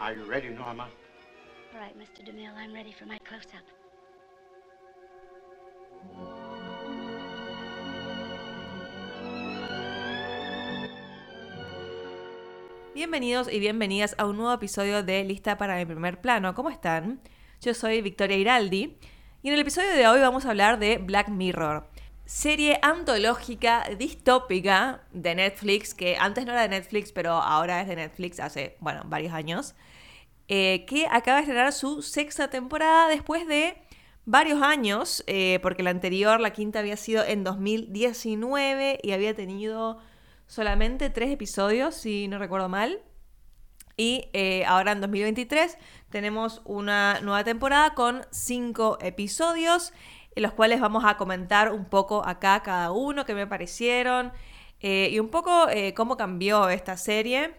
Are you ready, Norma? All right, Mr. DeMille, I'm ready for my close-up. Bienvenidos y bienvenidas a un nuevo episodio de Lista para mi primer plano. ¿Cómo están? Yo soy Victoria Iraldi y en el episodio de hoy vamos a hablar de Black Mirror, serie antológica distópica de Netflix, que antes no era de Netflix, pero ahora es de Netflix hace, bueno, varios años, eh, que acaba de estrenar su sexta temporada después de varios años, eh, porque la anterior, la quinta, había sido en 2019 y había tenido solamente tres episodios, si no recuerdo mal. Y eh, ahora en 2023 tenemos una nueva temporada con cinco episodios, en los cuales vamos a comentar un poco acá cada uno, qué me parecieron, eh, y un poco eh, cómo cambió esta serie,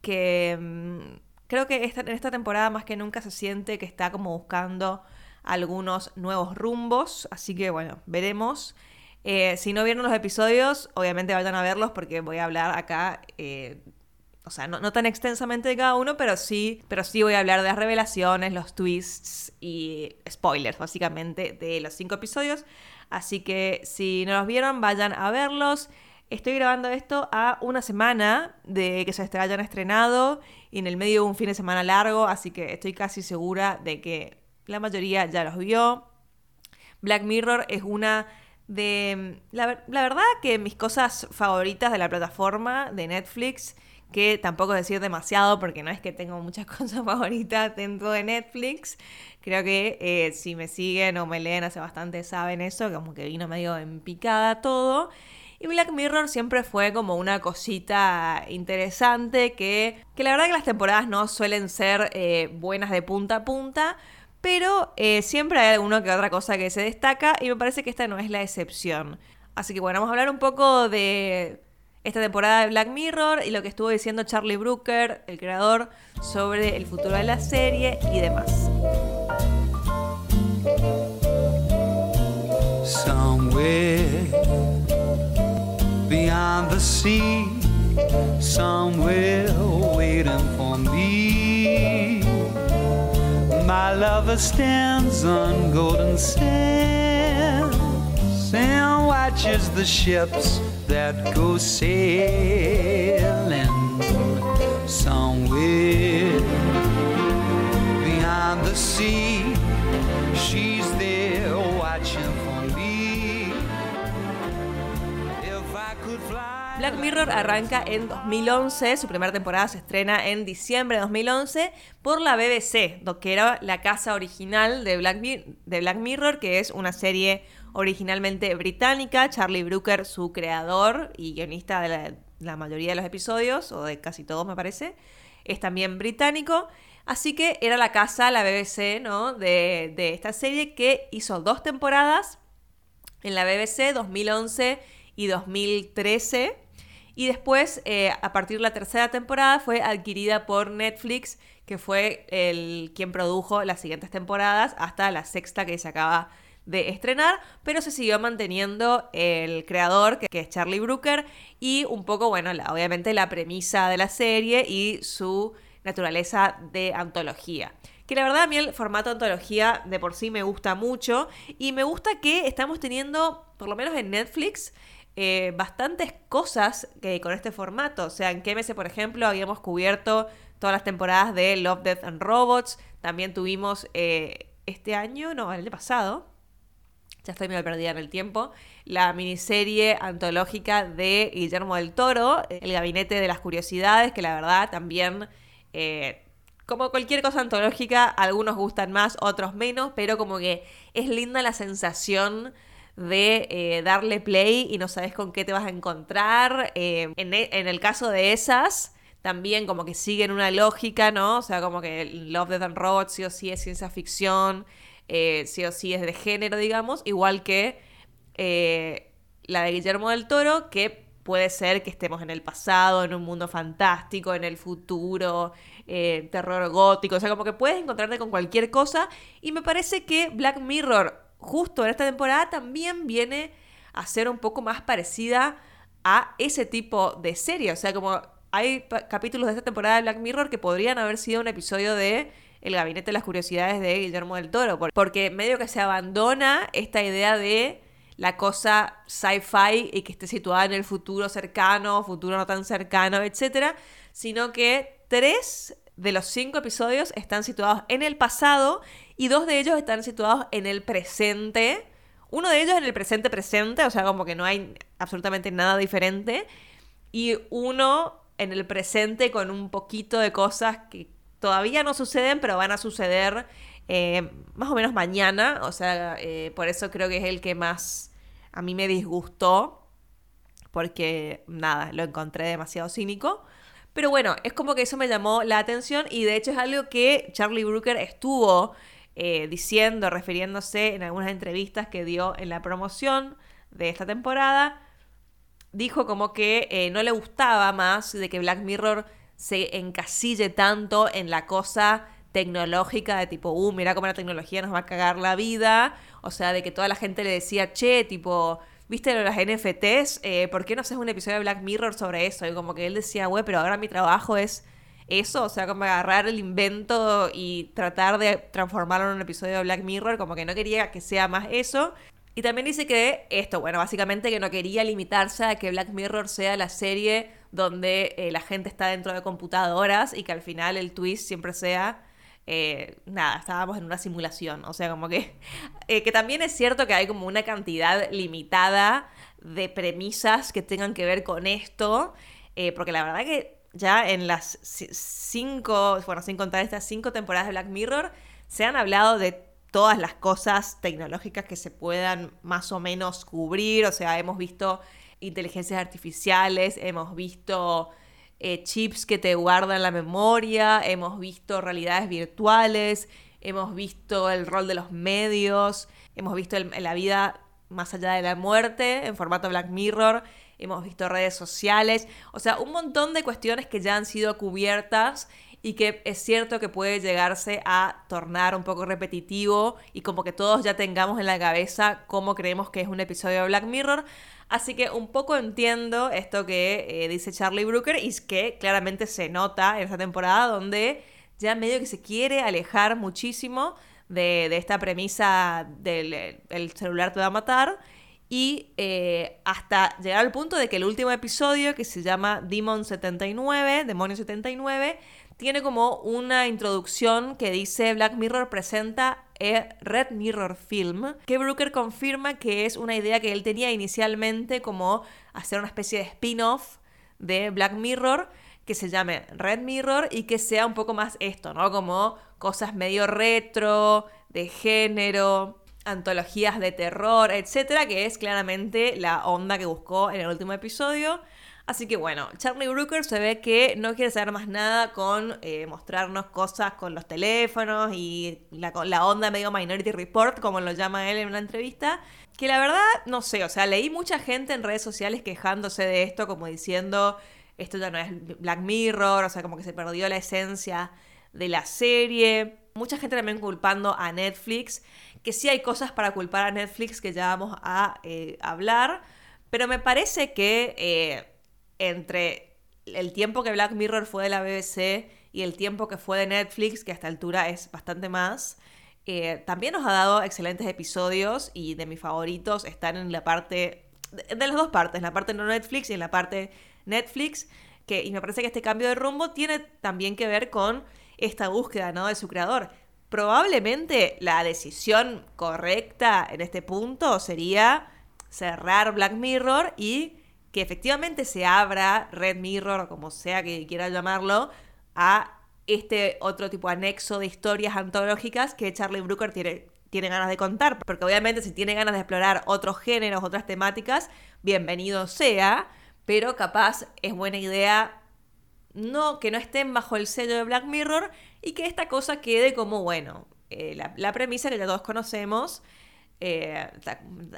que mm, creo que esta, en esta temporada más que nunca se siente que está como buscando algunos nuevos rumbos, así que bueno, veremos. Eh, si no vieron los episodios, obviamente vayan a verlos porque voy a hablar acá, o sea, no, tan extensamente de cada uno, pero sí, pero sí voy a hablar de las revelaciones, los twists y spoilers, básicamente, de los cinco episodios. Así que si no los vieron, vayan a verlos. Estoy grabando esto a una semana de que se hayan estrenado y en el medio de un fin de semana largo, así que estoy casi segura de que la mayoría ya los vio. Black Mirror es una de... La, verdad que mis cosas favoritas de la plataforma de Netflix, que tampoco decir demasiado porque no es que tengo muchas cosas favoritas dentro de Netflix, creo que eh, si me siguen o me leen hace bastante saben eso, como que vino medio en picada todo. Y Black Mirror siempre fue como una cosita interesante que, que la verdad que las temporadas no suelen ser eh, buenas de punta a punta, pero eh, siempre hay alguna que otra cosa que se destaca y me parece que esta no es la excepción. Así que bueno, vamos a hablar un poco de esta temporada de Black Mirror y lo que estuvo diciendo Charlie Brooker, el creador, sobre el futuro de la serie y demás. Somewhere beyond the sea, somewhere waiting for me. My lover stands on golden sands and watches the ships that go sailing somewhere sea. She's there watching for. If I could fly. Black Mirror arranca en 2011, su primera temporada se estrena en diciembre de 2011 por la BBC, que era la casa original de Black Mirror, que es una serie originalmente británica. Charlie Brooker, su creador y guionista de la, mayoría de los episodios, o de casi todos me parece, es también británico. Así que era la casa, la BBC, ¿no? De, de esta serie que hizo dos temporadas en la BBC, 2011 y 2013. Y después, eh, a partir de la tercera temporada, fue adquirida por Netflix, que fue el quien produjo las siguientes temporadas hasta la sexta que se acaba de estrenar, pero se siguió manteniendo el creador, que, es Charlie Brooker, y un poco, bueno, obviamente la premisa de la serie y su naturaleza de antología. Que la verdad a mí el formato antología de por sí me gusta mucho y me gusta que estamos teniendo, por lo menos en Netflix, eh, bastantes cosas que con este formato. O sea, en KMS, por ejemplo, habíamos cubierto todas las temporadas de Love, Death and Robots. También tuvimos eh, este año, no, el año pasado, ya estoy medio perdida en el tiempo, la miniserie antológica de Guillermo del Toro, El Gabinete de las Curiosidades, que la verdad también, eh, como cualquier cosa antológica, algunos gustan más, otros menos, pero como que es linda la sensación de eh, darle play y no sabes con qué te vas a encontrar. Eh, en, e- en el caso de esas, también como que siguen una lógica, ¿no? O sea, como que Love, Death and Robots sí o sí es ciencia ficción, eh, sí o sí es de género, digamos, igual que eh, la de Guillermo del Toro, que puede ser que estemos en el pasado, en un mundo fantástico, en el futuro, eh, terror gótico, o sea, como que puedes encontrarte con cualquier cosa. Y me parece que Black Mirror, justo en esta temporada, también viene a ser un poco más parecida a ese tipo de serie. O sea, como hay capítulos de esta temporada de Black Mirror que podrían haber sido un episodio de El Gabinete de las Curiosidades de Guillermo del Toro, por- porque medio que se abandona esta idea de la cosa sci-fi y que esté situada en el futuro cercano, futuro no tan cercano, etcétera, sino que tres de los cinco episodios están situados en el pasado y dos de ellos están situados en el presente. Uno de ellos en el presente presente, o sea, como que no hay absolutamente nada diferente. Y uno en el presente con un poquito de cosas que todavía no suceden, pero van a suceder eh, más o menos mañana. O sea, eh, por eso creo que es el que más a mí me disgustó. Porque, nada, lo encontré demasiado cínico. Pero bueno, es como que eso me llamó la atención y de hecho es algo que Charlie Brooker estuvo eh, diciendo, refiriéndose en algunas entrevistas que dio en la promoción de esta temporada. Dijo como que no le gustaba más de que Black Mirror se encasille tanto en la cosa tecnológica de tipo, uh, mira cómo la tecnología nos va a cagar la vida. O sea, de que toda la gente le decía, che, tipo, ¿viste las NFTs? Eh, ¿Por qué no haces un episodio de Black Mirror sobre eso? Y como que él decía, güey, pero ahora mi trabajo es eso, o sea, como agarrar el invento y tratar de transformarlo en un episodio de Black Mirror, como que no quería que sea más eso. Y también dice que esto, bueno, básicamente que no quería limitarse a que Black Mirror sea la serie donde eh, la gente está dentro de computadoras y que al final el twist siempre sea, eh, nada, estábamos en una simulación. O sea, como que, eh, que también es cierto que hay como una cantidad limitada de premisas que tengan que ver con esto, porque la verdad que ya en las ci- cinco, bueno, sin contar estas cinco temporadas de Black Mirror, se han hablado de todas las cosas tecnológicas que se puedan más o menos cubrir. O sea, hemos visto inteligencias artificiales, hemos visto eh, chips que te guardan la memoria, hemos visto realidades virtuales, hemos visto el rol de los medios, hemos visto la vida más allá de la muerte en formato Black Mirror, hemos visto redes sociales, o sea, un montón de cuestiones que ya han sido cubiertas y que es cierto que puede llegarse a tornar un poco repetitivo y como que todos ya tengamos en la cabeza cómo creemos que es un episodio de Black Mirror. Así que un poco entiendo esto que eh, dice Charlie Brooker y es que claramente se nota en esta temporada donde ya medio que se quiere alejar muchísimo de, de esta premisa del el celular te va a matar y eh, hasta llegar al punto de que el último episodio, que se llama Demon 79, Demonio 79, tiene como una introducción que dice Black Mirror presenta Red Mirror Film, que Brooker confirma que es una idea que él tenía inicialmente como hacer una especie de spin-off de Black Mirror que se llame Red Mirror y que sea un poco más esto, ¿no? Como cosas medio retro, de género, antologías de terror, etcétera, que es claramente la onda que buscó en el último episodio. Así que bueno, Charlie Brooker se ve que no quiere saber más nada con eh, mostrarnos cosas con los teléfonos y la, onda medio Minority Report, como lo llama él en una entrevista. Que la verdad, no sé, o sea, leí mucha gente en redes sociales quejándose de esto, como diciendo, esto ya no es Black Mirror, o sea, como que se perdió la esencia de la serie. Mucha gente también culpando a Netflix, que sí hay cosas para culpar a Netflix que ya vamos a eh, hablar, pero me parece que eh, entre el tiempo que Black Mirror fue de la BBC y el tiempo que fue de Netflix, que a esta altura es bastante más, eh, también nos ha dado excelentes episodios y de mis favoritos están en la parte, de, de las dos partes, en la parte no Netflix y en la parte Netflix, que, y me parece que este cambio de rumbo tiene también que ver con esta búsqueda ¿no? de su creador. Probablemente la decisión correcta en este punto sería cerrar Black Mirror y que efectivamente se abra Red Mirror o como sea que quiera llamarlo a este otro tipo de anexo de historias antológicas que Charlie Brooker tiene, tiene ganas de contar. Porque obviamente si tiene ganas de explorar otros géneros, otras temáticas, bienvenido sea, pero capaz es buena idea no que no estén bajo el sello de Black Mirror y que esta cosa quede como, bueno, eh, la, la premisa que ya todos conocemos, eh,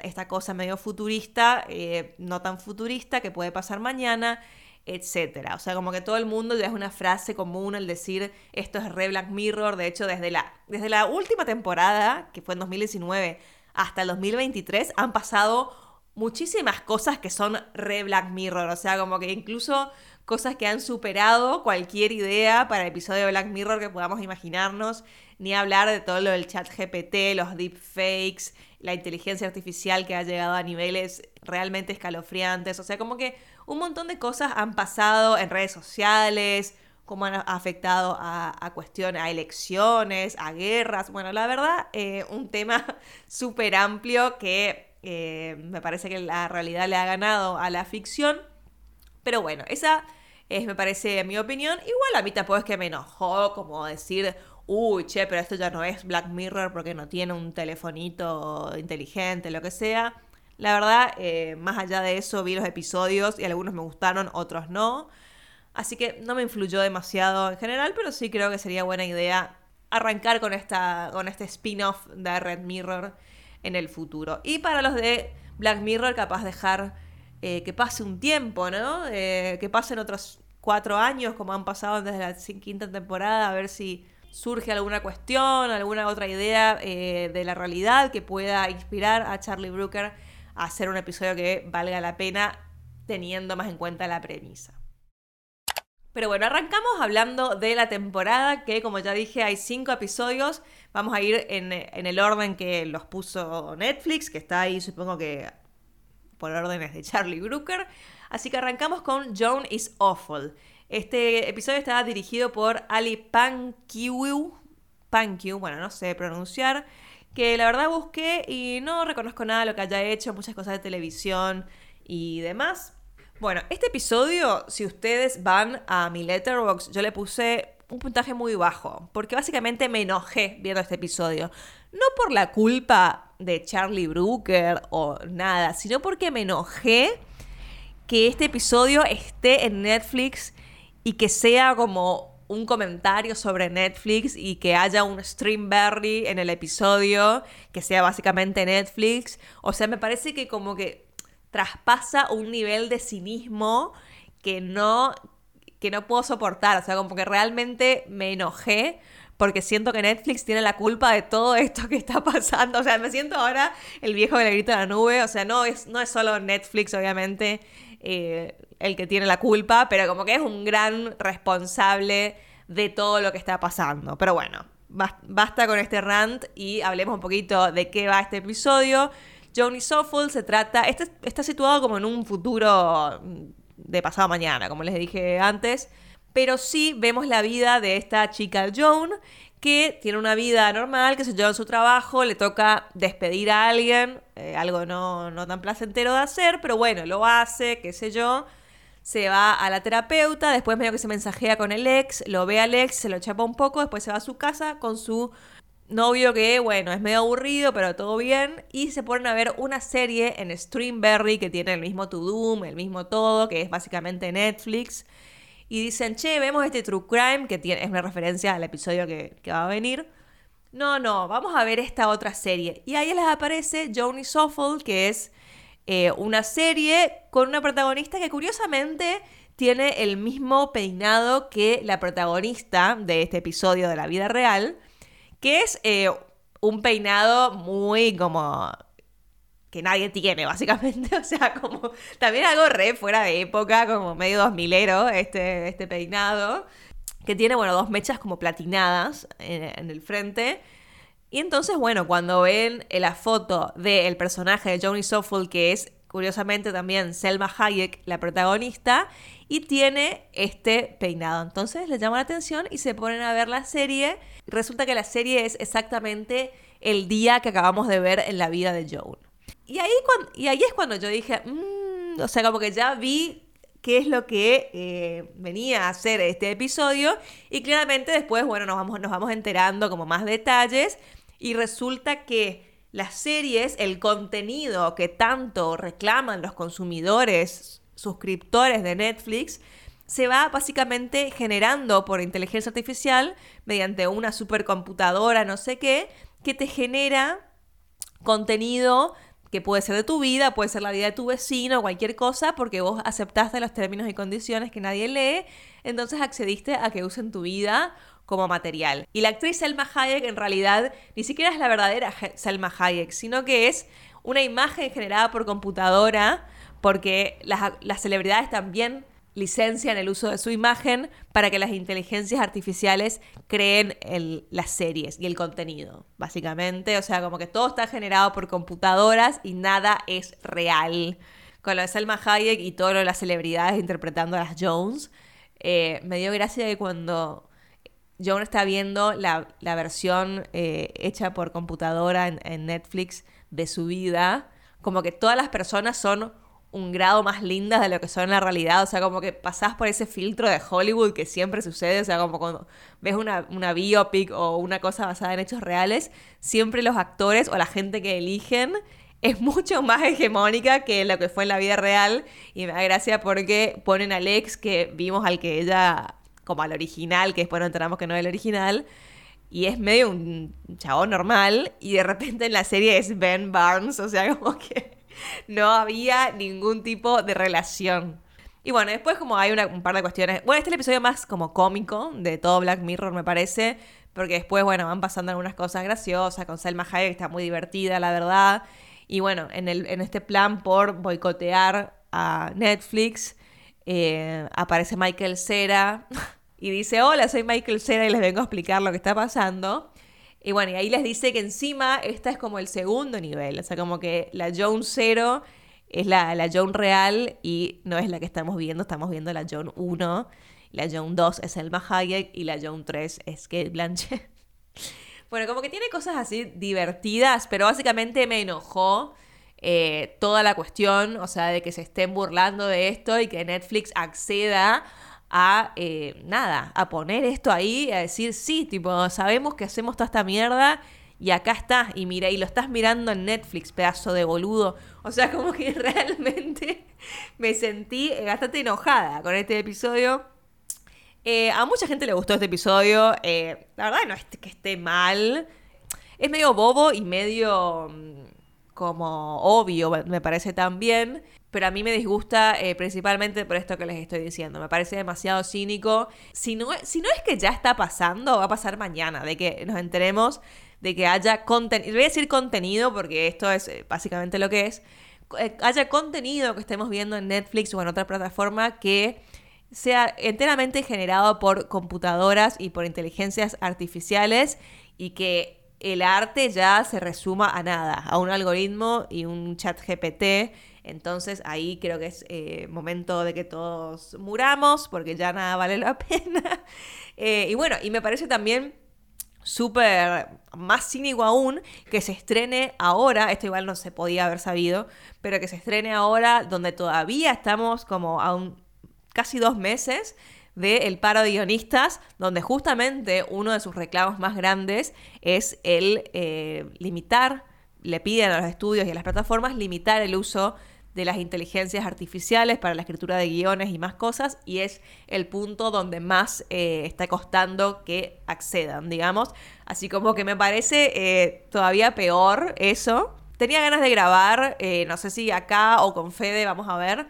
esta, cosa medio futurista, eh, no tan futurista, que puede pasar mañana, etcétera. O sea, como que todo el mundo ya es una frase común el decir esto es re Black Mirror. De hecho, desde la, desde la última temporada, que fue en 2019, hasta el 2023, han pasado muchísimas cosas que son re Black Mirror, o sea, como que incluso cosas que han superado cualquier idea para el episodio de Black Mirror que podamos imaginarnos, ni hablar de todo lo del chat GPT, los deepfakes, la inteligencia artificial que ha llegado a niveles realmente escalofriantes, o sea, como que un montón de cosas han pasado en redes sociales, cómo han afectado a, cuestiones, a elecciones, a guerras. Bueno, la verdad, eh, un tema súper amplio que eh, me parece que la realidad le ha ganado a la ficción. Pero bueno, esa es, me parece, mi opinión. Igual a mí tampoco es que me enojó como decir, uy, che, pero esto ya no es Black Mirror porque no tiene un telefonito inteligente, lo que sea. La verdad, eh, más allá de eso, vi los episodios y algunos me gustaron, otros no. Así que no me influyó demasiado en general, pero sí creo que sería buena idea arrancar con, esta, con este spin-off de Red Mirror en el futuro. Y para los de Black Mirror, capaz dejar eh, que pase un tiempo, ¿no? Eh, que pasen otros cuatro años, como han pasado desde la quinta temporada, a ver si surge alguna cuestión, alguna otra idea eh, de la realidad que pueda inspirar a Charlie Brooker a hacer un episodio que valga la pena teniendo más en cuenta la premisa. Pero bueno, arrancamos hablando de la temporada, que como ya dije hay cinco episodios. Vamos a ir en, el orden que los puso Netflix, que está ahí supongo que por órdenes de Charlie Brooker. Así que arrancamos con Joan is Awful. Este episodio estaba dirigido por Ali Pankiu, Pankiu, bueno, no sé pronunciar, que la verdad busqué y no reconozco nada de lo que haya hecho, muchas cosas de televisión y demás. Bueno, este episodio, si ustedes van a mi letterbox, yo le puse un puntaje muy bajo, porque básicamente me enojé viendo este episodio. No por la culpa de Charlie Brooker o nada, sino porque me enojé que este episodio esté en Netflix y que sea como un comentario sobre Netflix y que haya un Streamberry en el episodio, que sea básicamente Netflix. O sea, me parece que como que traspasa un nivel de cinismo que no, que no puedo soportar. O sea, como que realmente me enojé porque siento que Netflix tiene la culpa de todo esto que está pasando. O sea, me siento ahora el viejo que le grita a la nube. O sea, no es, no es solo Netflix, obviamente, eh, el que tiene la culpa, pero como que es un gran responsable de todo lo que está pasando. Pero bueno, basta con este rant y hablemos un poquito de qué va este episodio. Johnny Soffel se trata, este está situado como en un futuro de pasado mañana, como les dije antes, pero sí vemos la vida de esta chica Joan que tiene una vida normal, que se lleva en su trabajo, le toca despedir a alguien, eh, algo no, no tan placentero de hacer, pero bueno, lo hace, qué sé yo se va a la terapeuta, después medio que se mensajea con el ex, lo ve al ex, se lo chapa un poco, después se va a su casa con su novio que, bueno, es medio aburrido, pero todo bien. Y se ponen a ver una serie en Streamberry que tiene el mismo To Doom, el mismo todo, que es básicamente Netflix. Y dicen, che, vemos este True Crime, que tiene, es una referencia al episodio que, va a venir. No, no, vamos a ver esta otra serie. Y ahí les aparece Joni Soffel, que es eh, una serie con una protagonista que curiosamente tiene el mismo peinado que la protagonista de este episodio de la vida real que es eh, un peinado muy como que nadie tiene, básicamente. O sea, como también algo re fuera de época, como medio dos milero, este, este peinado. Que tiene, bueno, dos mechas como platinadas en, el frente. Y entonces, bueno, cuando ven la foto del personaje de Johnny Soffel, que es curiosamente también Selma Hayek, la protagonista, y tiene este peinado. Entonces les llama la atención y se ponen a ver la serie. Resulta que la serie es exactamente el día que acabamos de ver en la vida de Joan. Y ahí, y ahí es cuando yo dije, mm", o sea, como que ya vi qué es lo que eh, venía a hacer este episodio y claramente después, bueno, nos vamos, nos vamos enterando como más detalles y resulta que las series, el contenido que tanto reclaman los consumidores suscriptores de Netflix, se va básicamente generando por inteligencia artificial mediante una supercomputadora, no sé qué, que te genera contenido que puede ser de tu vida, puede ser la vida de tu vecino, cualquier cosa, porque vos aceptaste los términos y condiciones que nadie lee, entonces accediste a que usen tu vida como material. Y la actriz Selma Hayek en realidad ni siquiera es la verdadera Selma Hayek, sino que es una imagen generada por computadora, porque las, las celebridades también licencian el uso de su imagen para que las inteligencias artificiales creen las series y el contenido, básicamente. O sea, como que todo está generado por computadoras y nada es real. Con lo de Selma Hayek y todo lo las celebridades interpretando a las Jones, eh, me dio gracia que cuando Joan está viendo la, versión eh, hecha por computadora en Netflix de su vida, como que todas las personas son un grado más lindas de lo que son en la realidad, o sea, como que pasás por ese filtro de Hollywood que siempre sucede, o sea, como cuando ves una, biopic o una cosa basada en hechos reales, siempre los actores o la gente que eligen es mucho más hegemónica que lo que fue en la vida real. Y me da gracia porque ponen al ex que vimos al que ella como al original, que después nos enteramos que no es el original, y es medio un chabón normal, y de repente en la serie es Ben Barnes, o sea, como que no había ningún tipo de relación. Y bueno, después como hay una- un par de cuestiones, bueno, este es el episodio más como cómico de todo Black Mirror, me parece, porque después, bueno, van pasando algunas cosas graciosas, con Selma Hayek, que está muy divertida, la verdad, y bueno, en, el, en este plan por boicotear a Netflix, eh, aparece Michael Cera y dice, hola, soy Michael Cera y les vengo a explicar lo que está pasando. Y bueno, y ahí les dice que encima esta es como el segundo nivel, o sea, como que la Joan 0 es la, la Joan real y no es la que estamos viendo, estamos viendo la Joan 1, la Joan 2 es Elma Hayek y la Joan 3 es Kate Blanchett. Bueno, como que tiene cosas así divertidas, pero básicamente me enojó eh, toda la cuestión, o sea, de que se estén burlando de esto y que Netflix acceda a, eh, nada, a poner esto ahí, a decir, sí, tipo, sabemos que hacemos toda esta mierda y acá está, y mira, y lo estás mirando en Netflix, pedazo de boludo. O sea, como que realmente me sentí bastante enojada con este episodio. Eh, a mucha gente le gustó este episodio. eh, la verdad no es que esté mal. Es medio bobo y medio mm, como obvio, me parece también. Pero a mí me disgusta eh, principalmente por esto que les estoy diciendo. Me parece demasiado cínico. Si no, si no es que ya está pasando, va a pasar mañana. De que nos enteremos de que haya contenido. Voy a decir contenido porque esto es eh, básicamente lo que es. Eh, haya contenido que estemos viendo en Netflix o en otra plataforma que sea enteramente generado por computadoras y por inteligencias artificiales y que el arte ya se resuma a nada, a un algoritmo y un chat GPT. Entonces ahí creo que es eh, momento de que todos muramos porque ya nada vale la pena. Eh, y bueno, y me parece también súper más cínico aún que se estrene ahora, esto igual no se podía haber sabido, pero que se estrene ahora donde todavía estamos como a un, casi dos meses del paro de guionistas, donde justamente uno de sus reclamos más grandes es el eh, limitar, le piden a los estudios y a las plataformas limitar el uso de las inteligencias artificiales para la escritura de guiones y más cosas, y es el punto donde más eh, está costando que accedan, digamos. Así como que me parece eh, todavía peor eso. Tenía ganas de grabar, eh, no sé si acá o con Fede, vamos a ver,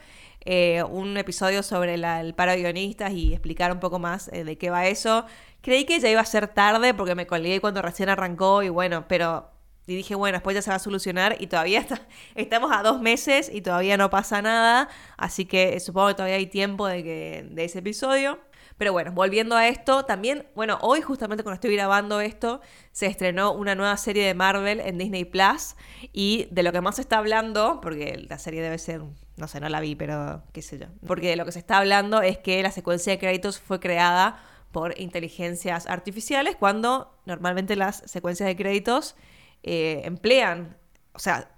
un episodio sobre el paro de guionistas y explicar un poco más de qué va eso. Creí que ya iba a ser tarde porque me colgué cuando recién arrancó y bueno, pero y dije, bueno, después ya se va a solucionar y todavía estamos a dos meses y todavía no pasa nada, así que eh, supongo que todavía hay tiempo de, que, de ese episodio. Pero bueno, volviendo a esto, también, bueno, hoy justamente cuando estoy grabando esto, se estrenó una nueva serie de Marvel en Disney Plus y de lo que más se está hablando, porque la serie debe ser, no sé, no la vi, pero qué sé yo, porque de lo que se está hablando es que la secuencia de créditos fue creada por inteligencias artificiales cuando normalmente las secuencias de créditos eh, emplean, o sea,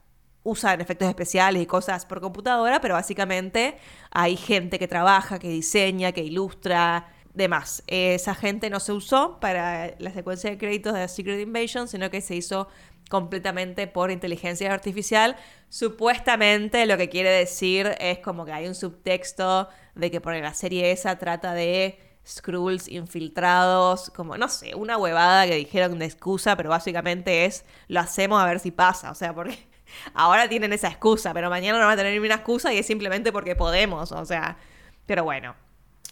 usan efectos especiales y cosas por computadora, pero básicamente hay gente que trabaja, que diseña, que ilustra, demás. Esa gente no se usó para la secuencia de créditos de Secret Invasion, sino que se hizo completamente por inteligencia artificial. Supuestamente lo que quiere decir es como que hay un subtexto de que por la serie esa trata de Skrulls infiltrados, como no sé, una huevada que dijeron de excusa, pero básicamente es lo hacemos a ver si pasa, o sea, porque ahora tienen esa excusa, pero mañana no van a tener ni una excusa y es simplemente porque podemos, o sea, pero bueno.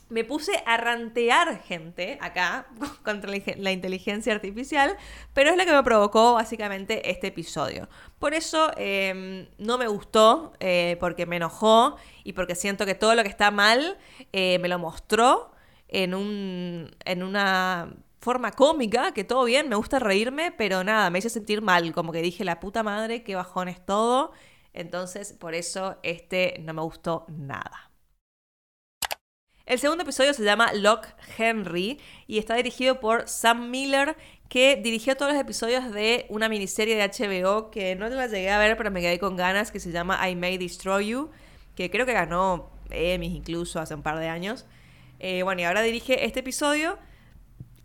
me puse a rantear gente acá contra la inteligencia artificial, pero es lo que me provocó básicamente este episodio. Por eso eh, no me gustó, eh, porque me enojó y porque siento que todo lo que está mal eh, me lo mostró en, un, en una forma cómica, que todo bien, me gusta reírme, pero nada, me hizo sentir mal, como que dije, la puta madre, qué bajón es todo. Entonces, por eso este no me gustó nada. El segundo episodio se llama Lock Henry y está dirigido por Sam Miller, que dirigió todos los episodios de una miniserie de HBO que no la llegué a ver, pero me quedé con ganas, que se llama I May Destroy You, que creo que ganó Emmys incluso hace un par de años. Eh, bueno, y ahora dirige este episodio,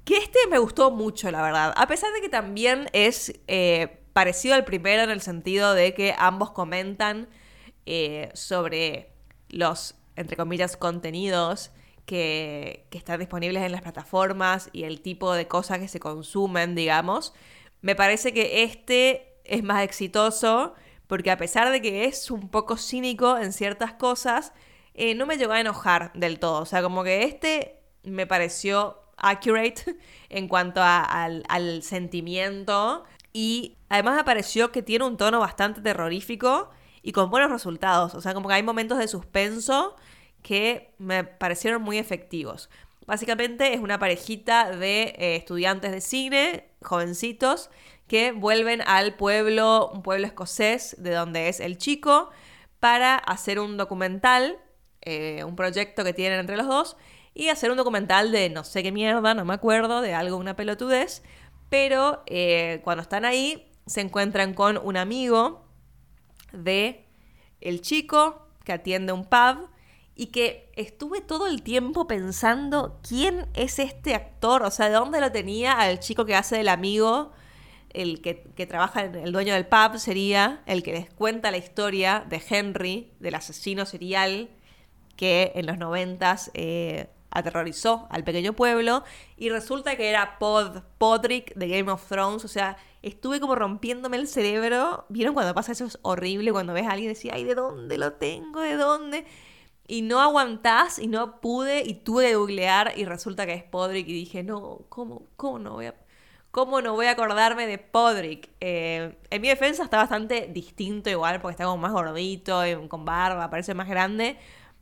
que este me gustó mucho, la verdad. A pesar de que también es eh, parecido al primero en el sentido de que ambos comentan eh, sobre los, entre comillas, contenidos que, que están disponibles en las plataformas y el tipo de cosas que se consumen, digamos. Me parece que este es más exitoso porque a pesar de que es un poco cínico en ciertas cosas, eh, no me llegó a enojar del todo. O sea, como que este me pareció accurate en cuanto al sentimiento y además me pareció que tiene un tono bastante terrorífico y con buenos resultados. O sea, como que hay momentos de suspenso que me parecieron muy efectivos. Básicamente es una parejita de eh, estudiantes de cine, jovencitos, que vuelven al pueblo, un pueblo escocés de donde es el chico, para hacer un documental, eh, un proyecto que tienen entre los dos, y hacer un documental de no sé qué mierda, no me acuerdo, de algo, una pelotudez, pero eh, cuando están ahí se encuentran con un amigo de el chico que atiende un pub y que estuve todo el tiempo pensando quién es este actor, o sea, de dónde lo tenía al chico que hace del amigo, el que, que trabaja, en- el dueño del pub sería el que les cuenta la historia de Henry, del asesino serial que en los noventas eh, aterrorizó al pequeño pueblo y resulta que era Pod, Podrick de Game of Thrones, o sea, estuve como rompiéndome el cerebro, ¿vieron cuando pasa eso es horrible cuando ves a alguien y decís, ay, ¿de dónde lo tengo? ¿De dónde? Y no aguantás y no pude y tuve que googlear y resulta que es Podrick y dije, no, ¿cómo, cómo no voy a... ¿Cómo no voy a acordarme de Podrick? Eh, en mi defensa está bastante distinto igual, porque está como más gordito, y con barba, parece más grande.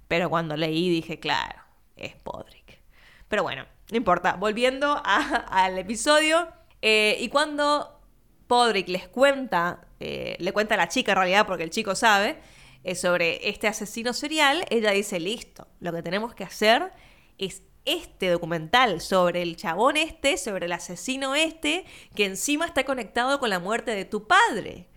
Pero cuando leí dije, claro, es Podrick. Pero bueno, no importa. Volviendo al episodio. eh, y cuando Podrick les cuenta, eh, le cuenta a la chica en realidad, porque el chico sabe, eh, sobre este asesino serial, ella dice, listo, lo que tenemos que hacer es este documental sobre el chabón este, sobre el asesino este, que encima está conectado con la muerte de tu padre.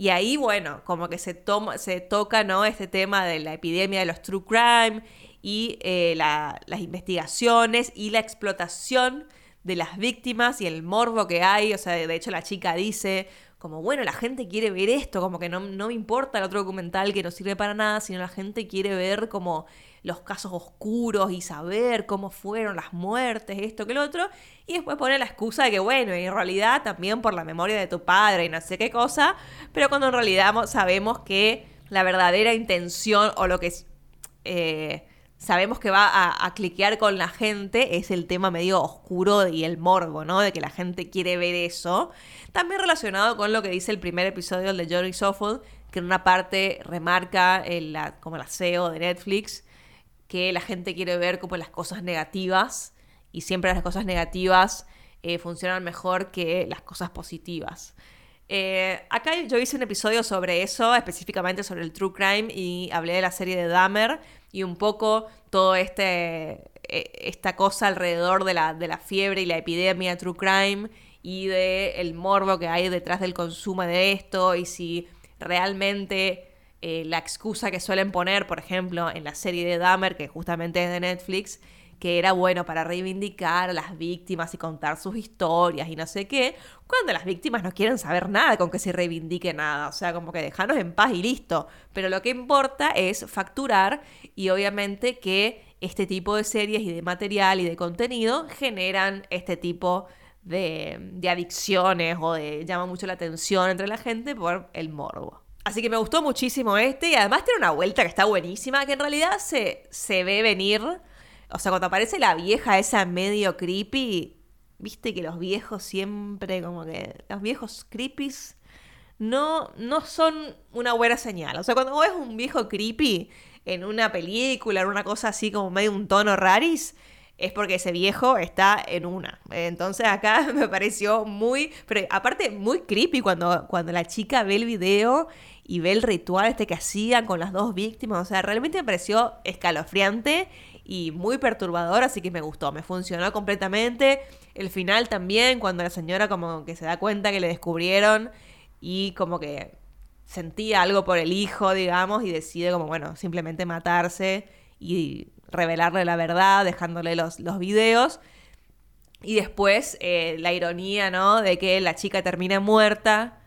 Y ahí, bueno, como que se, toma, se toca, ¿no? Este tema de la epidemia de los true crime y eh, la- las investigaciones y la explotación de las víctimas y el morbo que hay. O sea, de hecho la chica dice como, bueno, la gente quiere ver esto, como que no, no me importa el otro documental que no sirve para nada, sino la gente quiere ver como los casos oscuros y saber cómo fueron las muertes, esto que lo otro, y después pone la excusa de que, bueno, en realidad también por la memoria de tu padre y no sé qué cosa, pero cuando en realidad mo- sabemos que la verdadera intención o lo que eh, sabemos que va a, a cliquear con la gente es el tema medio oscuro y el morbo, ¿no? De que la gente quiere ver eso. También relacionado con lo que dice el primer episodio de Johnny Soffold, que en una parte remarca el, la- como el aseo de Netflix, que la gente quiere ver como las cosas negativas y siempre las cosas negativas eh, funcionan mejor que las cosas positivas. Eh, acá yo hice un episodio sobre eso, específicamente sobre el true crime y hablé de la serie de Dahmer y un poco todo este eh, esta cosa alrededor de la, de la fiebre y la epidemia true crime y de el morbo que hay detrás del consumo de esto y si realmente eh, la excusa que suelen poner, por ejemplo, en la serie de Dahmer, que justamente es de Netflix, que era bueno para reivindicar a las víctimas y contar sus historias y no sé qué, cuando las víctimas no quieren saber nada con que se reivindique nada, o sea, como que dejanos en paz y listo. Pero lo que importa es facturar y obviamente que este tipo de series y de material y de contenido generan este tipo de, de adicciones o de llama mucho la atención entre la gente por el morbo. Así que me gustó muchísimo este y además tiene una vuelta que está buenísima, que en realidad se, se ve venir O sea, cuando aparece la vieja esa medio creepy, viste que los viejos siempre, como que los viejos creepies no, no son una buena señal. O sea, cuando ves un viejo creepy en una película, en una cosa así como medio un tono raris, es porque ese viejo está en una. Entonces acá me pareció muy, pero aparte muy creepy cuando, cuando la chica ve el video y ve el ritual este que hacían con las dos víctimas. O sea, realmente me pareció escalofriante y muy perturbador, así que me gustó, me funcionó completamente. El final también, cuando la señora como que se da cuenta que le descubrieron y como que sentía algo por el hijo, digamos, y decide como, bueno, simplemente matarse y revelarle la verdad, dejándole los, los videos. Y después eh, la ironía, ¿no? De que la chica termina muerta,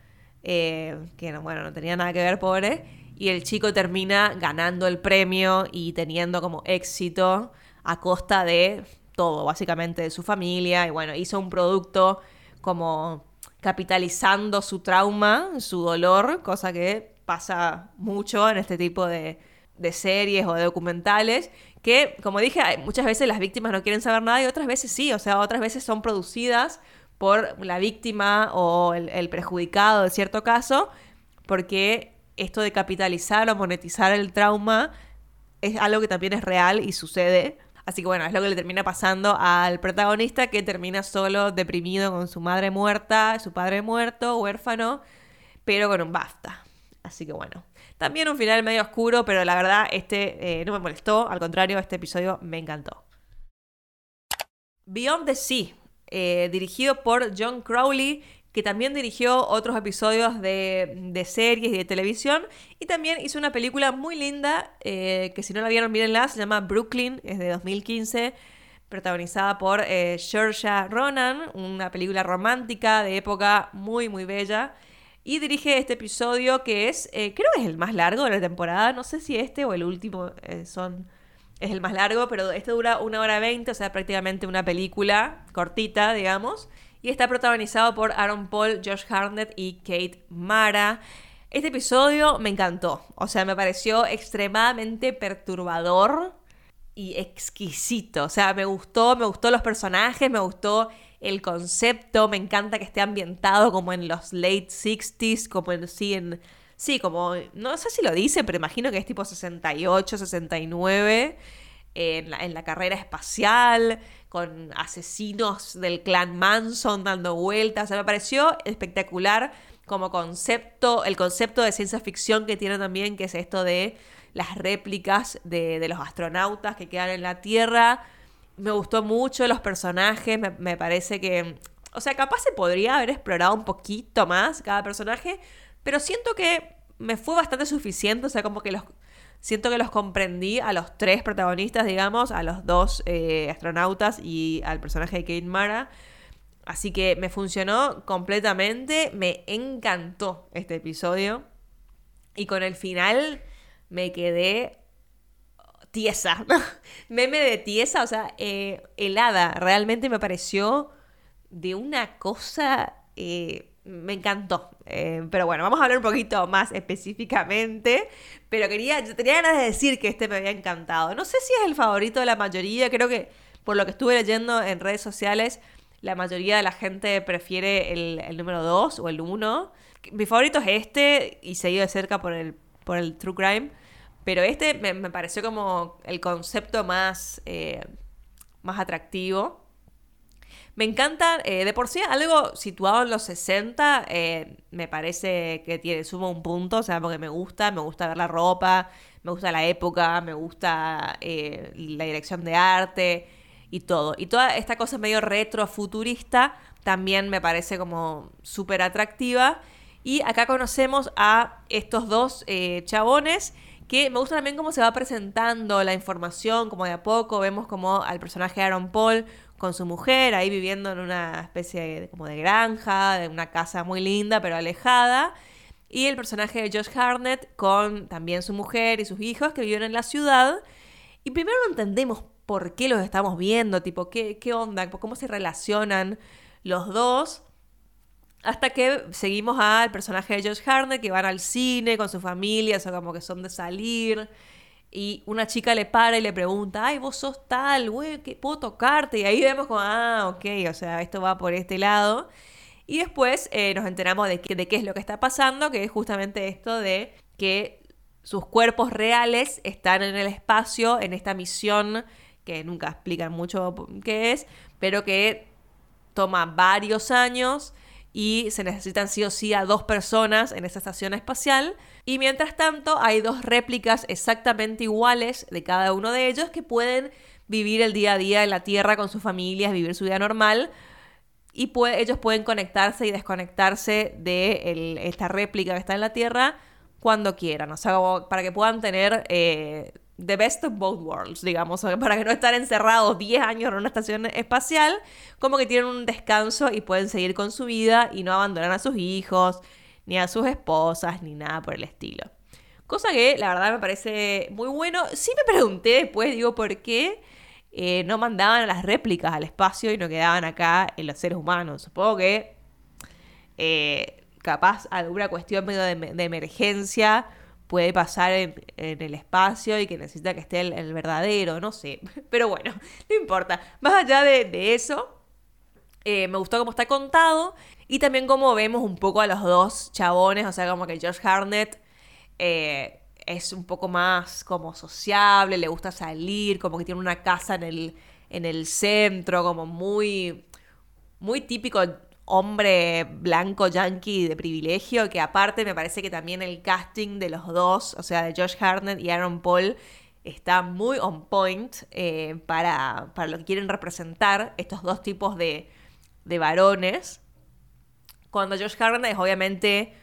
eh, que no, bueno, no tenía nada que ver, pobre, y el chico termina ganando el premio y teniendo como éxito a costa de todo, básicamente de su familia, y bueno, hizo un producto como capitalizando su trauma, su dolor, cosa que pasa mucho en este tipo de, de series o de documentales, que, como dije, muchas veces las víctimas no quieren saber nada y otras veces sí, o sea, otras veces son producidas por la víctima o el, perjudicado de cierto caso, porque esto de capitalizar o monetizar el trauma es algo que también es real y sucede. Así que bueno, es lo que le termina pasando al protagonista que termina solo deprimido con su madre muerta, su padre muerto, huérfano, pero con un basta. Así que bueno, también un final medio oscuro, pero la verdad este eh, no me molestó, al contrario, este episodio me encantó. Beyond the Sea, eh, dirigido por John Crowley, que también dirigió otros episodios de, series y de televisión, y también hizo una película muy linda, eh, que si no la vieron, mírenla, se llama Brooklyn, es de 2015, protagonizada por eh, Ronan, una película romántica de época muy, muy bella. Y dirige este episodio que es, eh, creo que es el más largo de la temporada. No sé si este o el último eh, son, es el más largo, pero este dura una hora veinte, o sea, prácticamente una película cortita, digamos. Y está protagonizado por Aaron Paul, Josh Hartnett y Kate Mara. Este episodio me encantó, o sea, me pareció extremadamente perturbador y exquisito. O sea, me gustó, me gustó los personajes, me gustó el concepto, me encanta que esté ambientado como en los late 60s, como en sí, en, sí, como, no sé si lo dice, pero imagino que es tipo 68, 69, en la, en la carrera espacial, con asesinos del clan Manson dando vueltas, o sea, me pareció espectacular como concepto, el concepto de ciencia ficción que tiene también, que es esto de las réplicas de, los astronautas que quedan en la Tierra, me gustó mucho los personajes, me, parece que... O sea, capaz se podría haber explorado un poquito más cada personaje, pero siento que me fue bastante suficiente, o sea, como que los... Siento que los comprendí a los tres protagonistas, digamos, a los dos eh, astronautas y al personaje de Kate Mara. Así que me funcionó completamente, me encantó este episodio. Y con el final me quedé tiesa. Meme de tiesa, o sea, eh, helada. Realmente me pareció de una cosa... Eh, me encantó. Eh, pero bueno, vamos a hablar un poquito más específicamente. Pero quería, yo tenía ganas de decir que este me había encantado. No sé si es el favorito de la mayoría. Creo que por lo que estuve leyendo en redes sociales, la mayoría de la gente prefiere el, número 2 o el 1. Mi favorito es este y seguido de cerca por el, por el True Crime. Pero este me, pareció como el concepto más, eh, más atractivo. Me encanta, eh, de por sí, algo situado en los 60, eh, me parece que tiene, sumo un punto, o sea, porque me gusta, me gusta ver la ropa, me gusta la época, me gusta la dirección de arte y todo. Y toda esta cosa medio retro, futurista, también me parece como súper atractiva. Y acá conocemos a estos dos chabones que me gusta también cómo se va presentando la información, como de a poco vemos como al personaje Aaron Paul con su mujer ahí viviendo en una especie de, como de granja, de una casa muy linda pero alejada. Y el personaje de Josh Harnett con también su mujer y sus hijos que viven en la ciudad. Y primero no entendemos por qué los estamos viendo, tipo, qué, qué onda, cómo se relacionan los dos. Hasta que seguimos al personaje de Josh Harnett que van al cine con su familia, o sea, como que son de salir. Y una chica le para y le pregunta, ay, vos sos tal, güey, que puedo tocarte. Y ahí vemos como, ah, ok, o sea, esto va por este lado. Y después eh, nos enteramos de, de qué es lo que está pasando, que es justamente esto de que sus cuerpos reales están en el espacio, en esta misión que nunca explican mucho qué es, pero que toma varios años y se necesitan sí o sí a dos personas en esa estación espacial. Y mientras tanto hay dos réplicas exactamente iguales de cada uno de ellos que pueden vivir el día a día en la Tierra con sus familias, vivir su vida normal. Y ellos pueden conectarse y desconectarse de esta réplica que está en la Tierra cuando quieran. O sea, para que puedan tener eh, the best of both worlds, digamos, para que no estén encerrados 10 años en una estación espacial, como que tienen un descanso y pueden seguir con su vida y no abandonan a sus hijos, ni a sus esposas, ni nada por el estilo. Cosa que la verdad me parece muy bueno. Sí me pregunté después, digo, ¿por qué eh, no mandaban las réplicas al espacio y no quedaban acá en los seres humanos? Supongo que eh, capaz alguna cuestión medio de emergencia puede pasar en, el espacio y que necesita que esté el, verdadero, no sé. Pero bueno, no importa. Más allá de, eso, eh, me gustó cómo está contado y también cómo vemos un poco a los dos chabones, o sea, como que George Harnett eh, es un poco más como sociable, le gusta salir, como que tiene una casa en el, en el centro, como muy, muy típico hombre blanco yankee de privilegio, que aparte me parece que también el casting de los dos, o sea, de Josh Hartnett y Aaron Paul, está muy on point eh, para, para, lo que quieren representar estos dos tipos de, de varones. Cuando Josh Hartnett es obviamente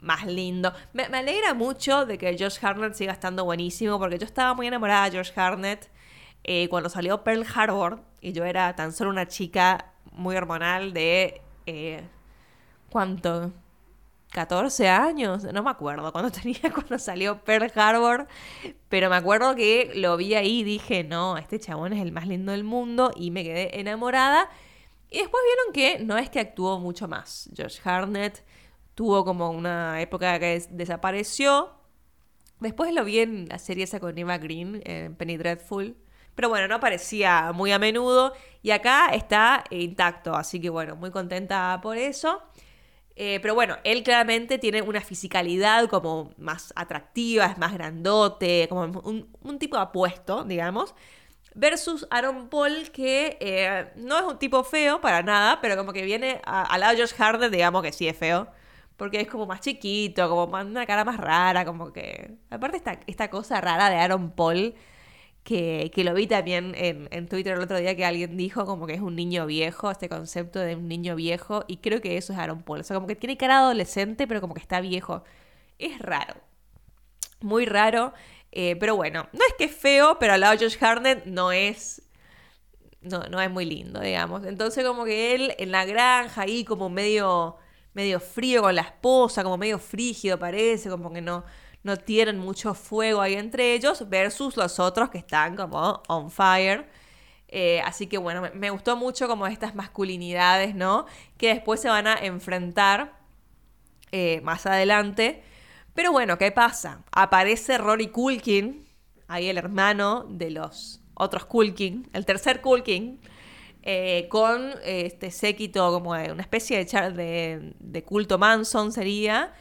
más lindo. Me, alegra mucho de que Josh Hartnett siga estando buenísimo, porque yo estaba muy enamorada de Josh Hartnett eh, cuando salió Pearl Harbor, y yo era tan solo una chica muy hormonal de eh, ¿cuánto? 14 años, no me acuerdo cuando tenía cuando salió Pearl Harbor, pero me acuerdo que lo vi ahí y dije, no, este chabón es el más lindo del mundo y me quedé enamorada. Y después vieron que no es que actuó mucho más. Josh Harnett tuvo como una época que desapareció. Después lo vi en la serie esa con Eva Green, en Penny Dreadful. Pero bueno, no aparecía muy a menudo y acá está intacto, así que bueno, muy contenta por eso. Eh, pero bueno, él claramente tiene una fisicalidad como más atractiva, es más grandote, como un, tipo apuesto, digamos. Versus Aaron Paul, que eh, no es un tipo feo para nada, pero como que viene al lado de Josh Harden, digamos que sí es feo. Porque es como más chiquito, como una cara más rara, como que... Aparte esta, esta cosa rara de Aaron Paul que, lo vi también en, Twitter el otro día que alguien dijo como que es un niño viejo, este concepto de un niño viejo, y creo que eso es Aaron Paul. O sea, como que tiene cara adolescente, pero como que está viejo. Es raro. Muy raro. Eh, pero bueno, no es que es feo, pero al lado de Josh Harnett no es. No, no es muy lindo, digamos. Entonces, como que él en la granja ahí, como medio. medio frío con la esposa, como medio frígido parece, como que no no tienen mucho fuego ahí entre ellos, versus los otros que están como on fire. Eh, así que bueno, me, gustó mucho como estas masculinidades, ¿no? Que después se van a enfrentar eh, más adelante. Pero bueno, ¿qué pasa? Aparece Rory Culkin, ahí el hermano de los otros Culkin, el tercer Culkin, eh, con este séquito como una especie de, de, de culto Manson sería.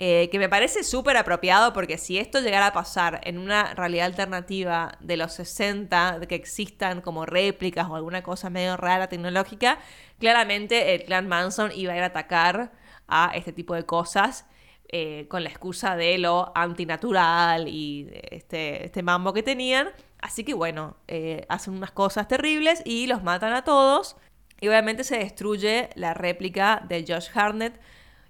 Eh, que me parece súper apropiado porque si esto llegara a pasar en una realidad alternativa de los 60, de que existan como réplicas o alguna cosa medio rara tecnológica, claramente el clan Manson iba a ir a atacar a este tipo de cosas eh, con la excusa de lo antinatural y este, este mambo que tenían. Así que bueno, eh, hacen unas cosas terribles y los matan a todos. Y obviamente se destruye la réplica de Josh Harnett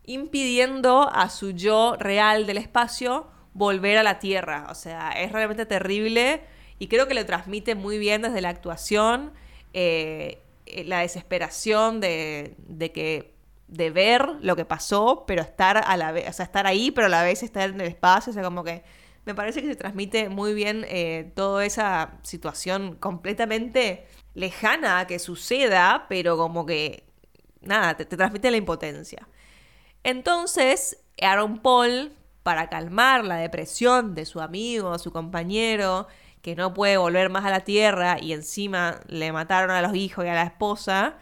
impidiendo a su yo real del espacio volver a la Tierra. O sea, es realmente terrible y creo que lo transmite muy bien desde la actuación, eh, eh, la desesperación de, que de ver lo que pasó, pero estar a la vez, o sea, estar ahí, pero a la vez estar en el espacio, o sea, como que me parece que se transmite muy bien eh, toda esa situación completamente lejana que suceda, pero como que, nada, te transmite la impotencia. Entonces, Aaron Paul, para calmar la depresión de su amigo, su compañero, que no puede volver más a la Tierra y encima le mataron a los hijos y a la esposa,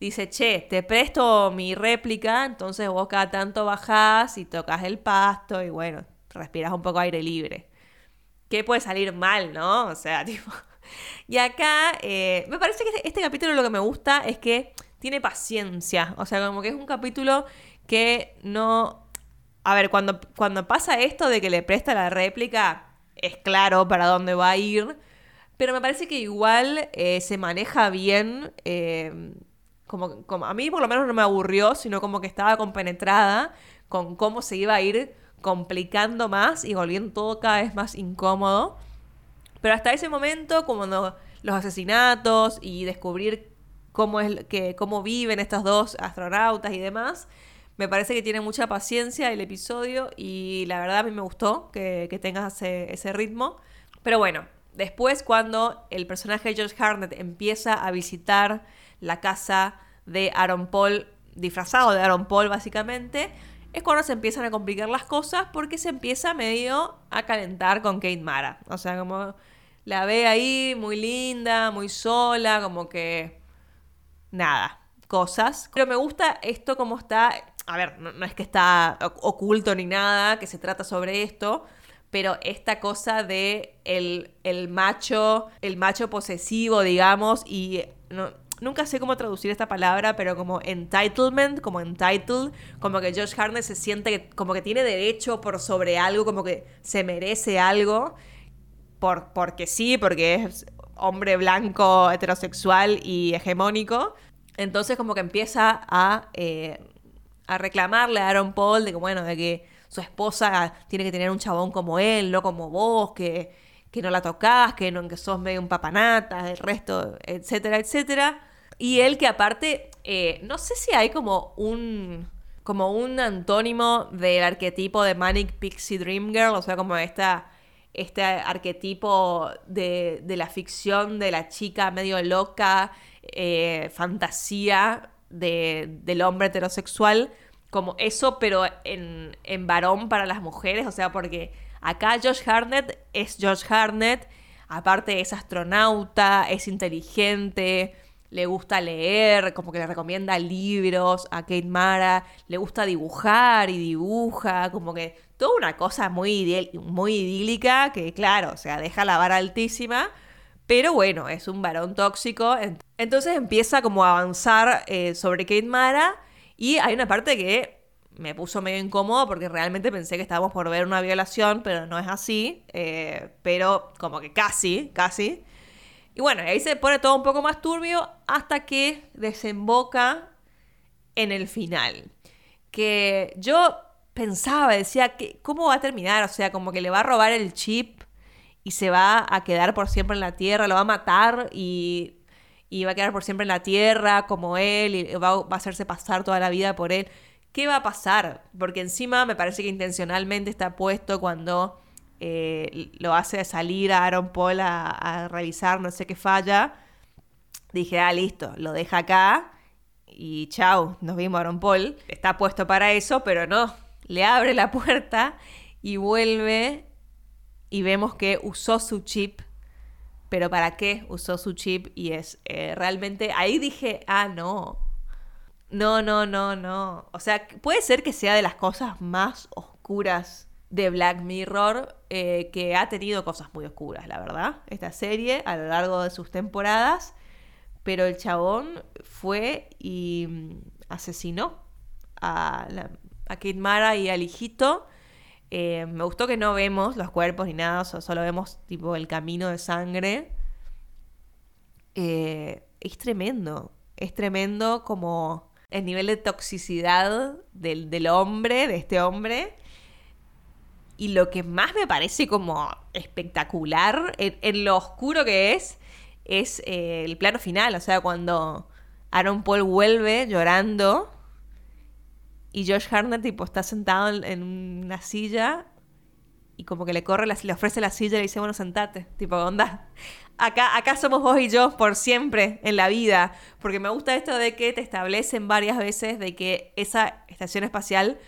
dice, che, te presto mi réplica, entonces vos cada tanto bajás y tocas el pasto y bueno, respiras un poco aire libre. ¿Qué puede salir mal, no? O sea, tipo... Y acá, eh, me parece que este, este, capítulo lo que me gusta es que tiene paciencia. O sea, como que es un capítulo que no... A ver, cuando, cuando pasa esto de que le presta la réplica, es claro para dónde va a ir. Pero me parece que igual eh, se maneja bien. Eh, como, como, a mí por lo menos no me aburrió, sino como que estaba compenetrada con cómo se iba a ir complicando más y volviendo todo cada vez más incómodo. Pero hasta ese momento, como los asesinatos y descubrir cómo, es, que, cómo viven estos dos astronautas y demás, me parece que tiene mucha paciencia el episodio y la verdad a mí me gustó que, que tengas ese, ese ritmo. Pero bueno, después cuando el personaje de George Harnett empieza a visitar la casa de Aaron Paul, disfrazado de Aaron Paul básicamente, es cuando se empiezan a complicar las cosas porque se empieza medio a calentar con Kate Mara. O sea, como la ve ahí muy linda, muy sola, como que nada, cosas. Pero me gusta esto como está, a ver, no, es que está oculto ni nada, que se trata sobre esto, pero esta cosa de el, el macho, el macho posesivo, digamos, y no, nunca sé cómo traducir esta palabra, pero como entitlement, como entitled, como que Josh Harnett se siente como que tiene derecho por sobre algo, como que se merece algo, por, porque sí, porque es hombre blanco, heterosexual y hegemónico. Entonces como que empieza a, eh, a reclamarle a Aaron Paul de que, bueno, de que su esposa tiene que tener un chabón como él, no como vos, que, que no la tocas, que, no, que sos medio un papanata, el resto, etcétera, etcétera. Y él que aparte, eh, no sé si hay como un como un antónimo del arquetipo de Manic Pixie Dream Girl, o sea, como esta, este arquetipo de, de la ficción de la chica medio loca, eh, fantasía de, del hombre heterosexual, como eso, pero en, en varón para las mujeres, o sea, porque acá Josh Harnett es Josh Harnett, aparte es astronauta, es inteligente, le gusta leer, como que le recomienda libros a Kate Mara, le gusta dibujar y dibuja, como que toda una cosa muy, muy idílica que claro, o sea, deja la vara altísima, pero bueno, es un varón tóxico. Entonces empieza como a avanzar eh, sobre Kate Mara y hay una parte que me puso medio incómodo porque realmente pensé que estábamos por ver una violación, pero no es así, eh, pero como que casi, casi. Y bueno, ahí se pone todo un poco más turbio hasta que desemboca en el final. Que yo pensaba, decía, que, ¿cómo va a terminar? O sea, como que le va a robar el chip y se va a quedar por siempre en la Tierra, lo va a matar y, va a quedar por siempre en la Tierra como él y va, va a hacerse pasar toda la vida por él. ¿Qué va a pasar? Porque encima me parece que intencionalmente está puesto cuando eh, lo hace salir a Aaron Paul a, revisar no sé qué falla. Dije, ah, listo, lo deja acá y chao, nos vimos Aaron Paul. Está puesto para eso, pero no. Le abre la puerta y vuelve y vemos que usó su chip. Pero ¿para qué usó su chip? Y es eh, realmente, ahí dije, ah, no. No, no, no, no. O sea, puede ser que sea de las cosas más oscuras de Black Mirror, eh, que ha tenido cosas muy oscuras, la verdad, esta serie a lo largo de sus temporadas, pero el chabón fue y mm, asesinó a, la, a Kate Mara y al hijito. Eh, me gustó que no vemos los cuerpos ni nada, solo vemos tipo el camino de sangre. Eh, es tremendo, es tremendo como el nivel de toxicidad del, del hombre, de este hombre y lo que más me parece como espectacular en, lo oscuro que es, es eh, el plano final. O sea, cuando Aaron Paul vuelve llorando y Josh Harnett tipo está sentado en, una silla y como que le corre, le ofrece la silla y le dice, bueno, sentate. Tipo, onda, acá, acá somos vos y yo por siempre en la vida. Porque me gusta esto de que te establecen varias veces de que esa estación espacial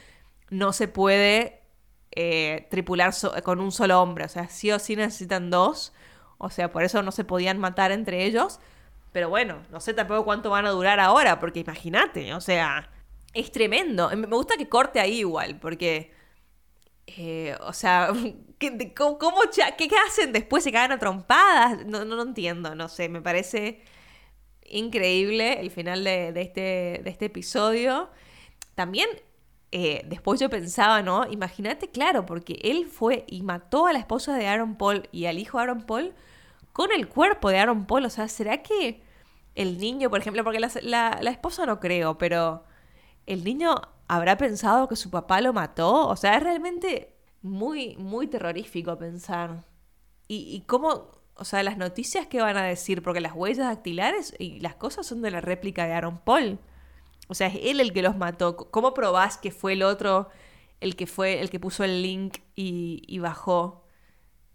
no se puede eh, tripular con un solo hombre. O sea, sí o sí necesitan dos. O sea, por eso no se podían matar entre ellos. Pero bueno, no sé tampoco cuánto van a durar ahora, porque imagínate, o sea, es tremendo. Me gusta que corte ahí igual, porque, eh, o sea, ¿qué, cómo, qué, hacen después? ¿Se cagan a trompadas? No, no, entiendo, no sé, me parece increíble el final de, de este, de este episodio. También, eh, después yo pensaba, ¿no? Imagínate, claro, porque él fue y mató a la esposa de Aaron Paul y al hijo de Aaron Paul con el cuerpo de Aaron Paul. O sea, ¿será que el niño, por ejemplo, porque la- la esposa no creo, pero el niño habrá pensado que su papá lo mató? O sea, es realmente muy, muy terrorífico pensar. Y, y cómo, o sea, las noticias que van a decir, porque las huellas dactilares y las cosas son de la réplica de Aaron Paul. O sea, es él el que los mató. ¿Cómo probás que fue el otro el que fue el que puso el link y, bajó?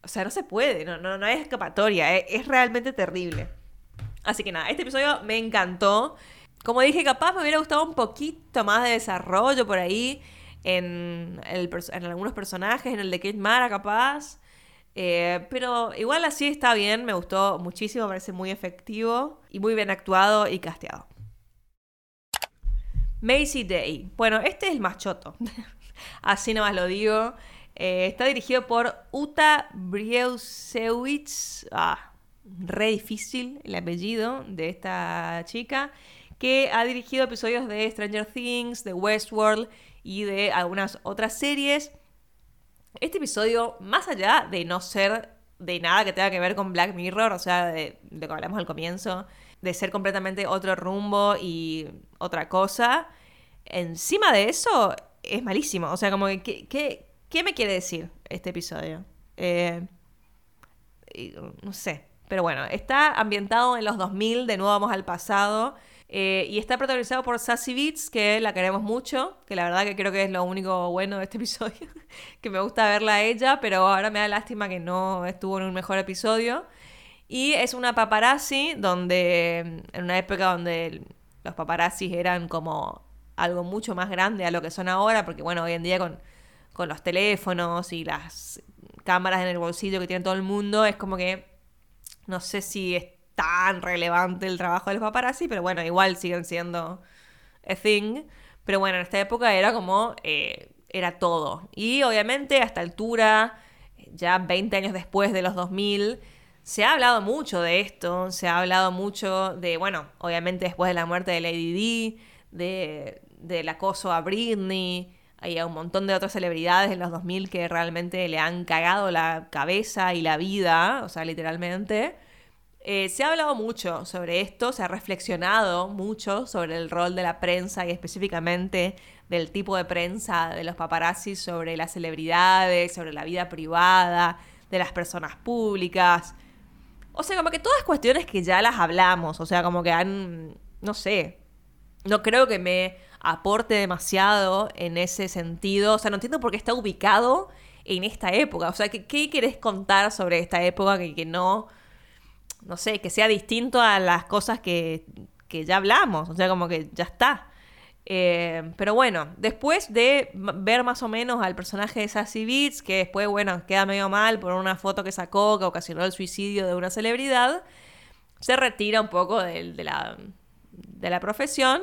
O sea, no se puede, no, no, no hay escapatoria, es, es realmente terrible. Así que nada, este episodio me encantó. Como dije, capaz me hubiera gustado un poquito más de desarrollo por ahí en, algunos personajes, en el de Kate Mara capaz. Eh, pero igual así está bien, me gustó muchísimo, parece muy efectivo y muy bien actuado y casteado. Macy Day. Bueno, este es el más choto. Así nomás lo digo. Eh, está dirigido por Uta Briusewicz. Ah, re difícil el apellido de esta chica. Que ha dirigido episodios de Stranger Things, de Westworld y de algunas otras series. Este episodio, más allá de no ser de nada que tenga que ver con Black Mirror, o sea, de, de lo que hablamos al comienzo, de ser completamente otro rumbo y otra cosa, encima de eso es malísimo. O sea, como que, ¿qué, qué, me quiere decir este episodio? Eh, no sé. Pero bueno, está ambientado en los 2000, de nuevo vamos al pasado. Eh, y está protagonizado por Sassy Beats, que la queremos mucho, que la verdad que creo que es lo único bueno de este episodio, que me gusta verla a ella, pero ahora me da lástima que no estuvo en un mejor episodio. Y es una paparazzi donde, en una época donde los paparazzis eran como algo mucho más grande a lo que son ahora, porque bueno, hoy en día con, con los teléfonos y las cámaras en el bolsillo que tiene todo el mundo, es como que no sé si es tan relevante el trabajo de los paparazzi, pero bueno, igual siguen siendo a thing. Pero bueno, en esta época era como, eh, era todo. Y obviamente a esta altura, ya 20 años después de los 2000, se ha hablado mucho de esto, se ha hablado mucho de, bueno, obviamente después de la muerte de Lady Di, de, del acoso a Britney, hay un montón de otras celebridades en los 2000 que realmente le han cagado la cabeza y la vida, o sea, literalmente. Eh, se ha hablado mucho sobre esto, se ha reflexionado mucho sobre el rol de la prensa y específicamente del tipo de prensa de los paparazzis sobre las celebridades, sobre la vida privada de las personas públicas. O sea, como que todas cuestiones que ya las hablamos, o sea, como que han, no sé, no creo que me aporte demasiado en ese sentido. O sea, no entiendo por qué está ubicado en esta época. O sea, ¿qué, qué querés contar sobre esta época que, que no, no sé, que sea distinto a las cosas que, que ya hablamos? O sea, como que ya está. Eh, pero bueno, después de ver más o menos al personaje de Sassy Beats, que después, bueno, queda medio mal por una foto que sacó que ocasionó el suicidio de una celebridad, se retira un poco del- de, la, de la profesión.